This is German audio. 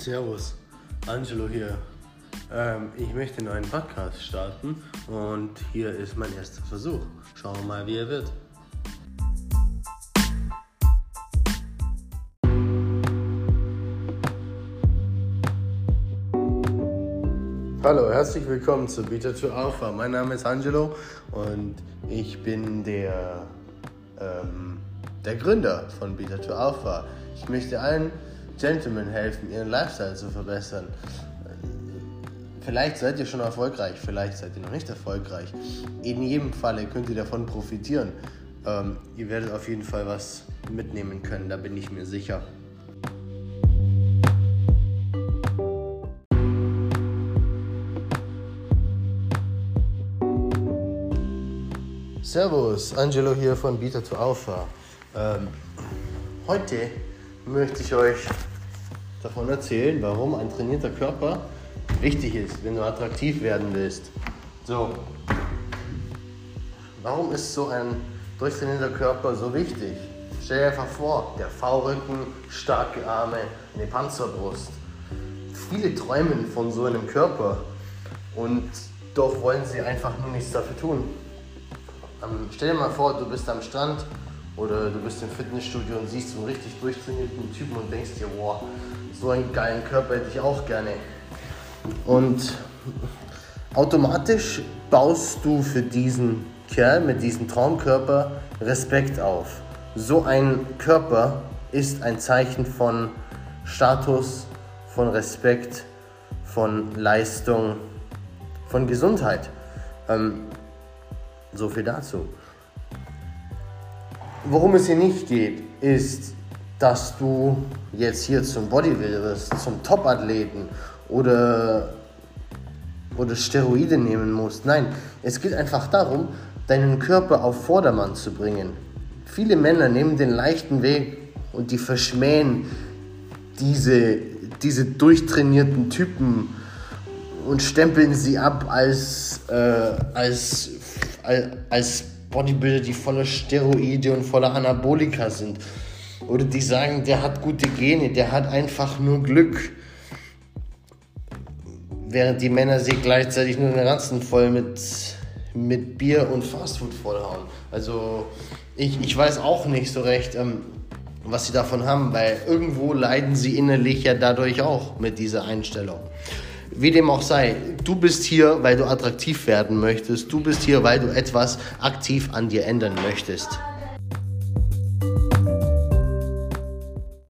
Servus, Angelo hier. Ähm, ich möchte einen neuen Podcast starten und hier ist mein erster Versuch. Schauen wir mal, wie er wird. Hallo, herzlich willkommen zu Beta to Alpha. Mein Name ist Angelo und ich bin der, ähm, der Gründer von Beta to Alpha. Ich möchte allen Gentlemen helfen, ihren Lifestyle zu verbessern. Vielleicht seid ihr schon erfolgreich, vielleicht seid ihr noch nicht erfolgreich. In jedem Falle könnt ihr davon profitieren. Ähm, ihr werdet auf jeden Fall was mitnehmen können, da bin ich mir sicher. Servus, Angelo hier von Beta to Alpha. Ähm, heute möchte ich euch davon erzählen, warum ein trainierter Körper wichtig ist, wenn du attraktiv werden willst. So, warum ist so ein durchtrainierter Körper so wichtig? Stell dir einfach vor, der V-Rücken, starke Arme, eine Panzerbrust. Viele träumen von so einem Körper und doch wollen sie einfach nur nichts dafür tun. Ähm, stell dir mal vor, du bist am Strand oder du bist im Fitnessstudio und siehst so einen richtig durchtrainierten Typen und denkst dir, wow, so einen geilen Körper hätte ich auch gerne. Und automatisch baust du für diesen Kerl mit diesem Traumkörper Respekt auf. So ein Körper ist ein Zeichen von Status, von Respekt, von Leistung, von Gesundheit. Ähm, so viel dazu. Worum es hier nicht geht, ist, dass du jetzt hier zum Bodybuilder wirst, zum Topathleten oder, oder Steroide nehmen musst. Nein, es geht einfach darum, deinen Körper auf Vordermann zu bringen. Viele Männer nehmen den leichten Weg und die verschmähen diese, diese durchtrainierten Typen und stempeln sie ab als, äh, als, als, als Bodybuilder, die voller Steroide und voller Anabolika sind. Oder die sagen, der hat gute Gene, der hat einfach nur Glück. Während die Männer sich gleichzeitig nur den Ranzen voll mit, mit Bier und Fastfood vollhauen. Also ich, ich weiß auch nicht so recht, ähm, was sie davon haben, weil irgendwo leiden sie innerlich ja dadurch auch mit dieser Einstellung. Wie dem auch sei, du bist hier, weil du attraktiv werden möchtest. Du bist hier, weil du etwas aktiv an dir ändern möchtest.